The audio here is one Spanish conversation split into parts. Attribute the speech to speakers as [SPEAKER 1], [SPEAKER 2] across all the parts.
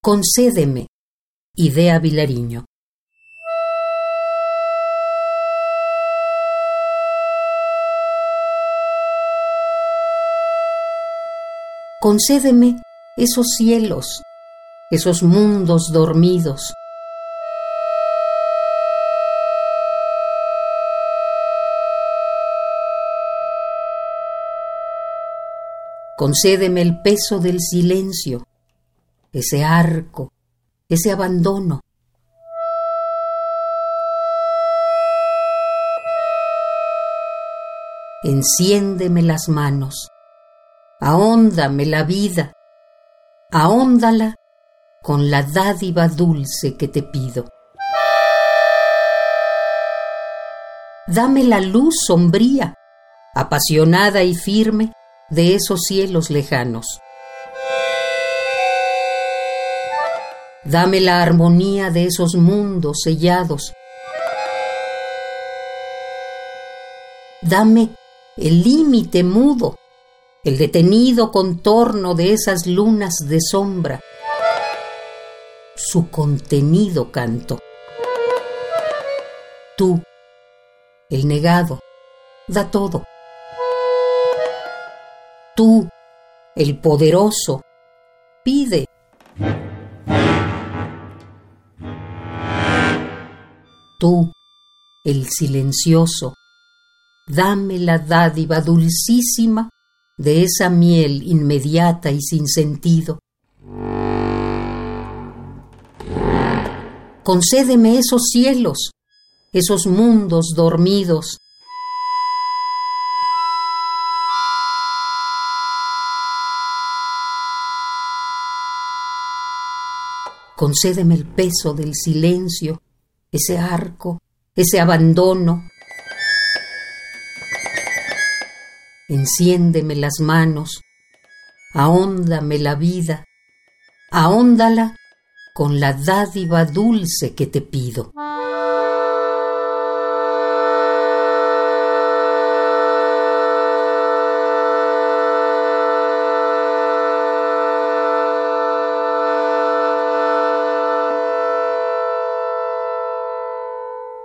[SPEAKER 1] Concédeme, idea Vilariño. Concédeme esos cielos, esos mundos dormidos. Concédeme el peso del silencio, ese arco, ese abandono. Enciéndeme las manos, ahóndame la vida, ahóndala con la dádiva dulce que te pido. Dame la luz sombría, apasionada y firme de esos cielos lejanos. Dame la armonía de esos mundos sellados. Dame el límite mudo, el detenido contorno de esas lunas de sombra, su contenido canto. Tú, el negado, da todo. Tú, el poderoso, pide. Tú, el silencioso, dame la dádiva dulcísima de esa miel inmediata y sin sentido. Concédeme esos cielos, esos mundos dormidos. Concédeme el peso del silencio ese arco, ese abandono. Enciéndeme las manos, ahóndame la vida, ahóndala con la dádiva dulce que te pido.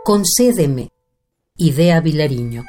[SPEAKER 1] Concédeme, idea Vilariño.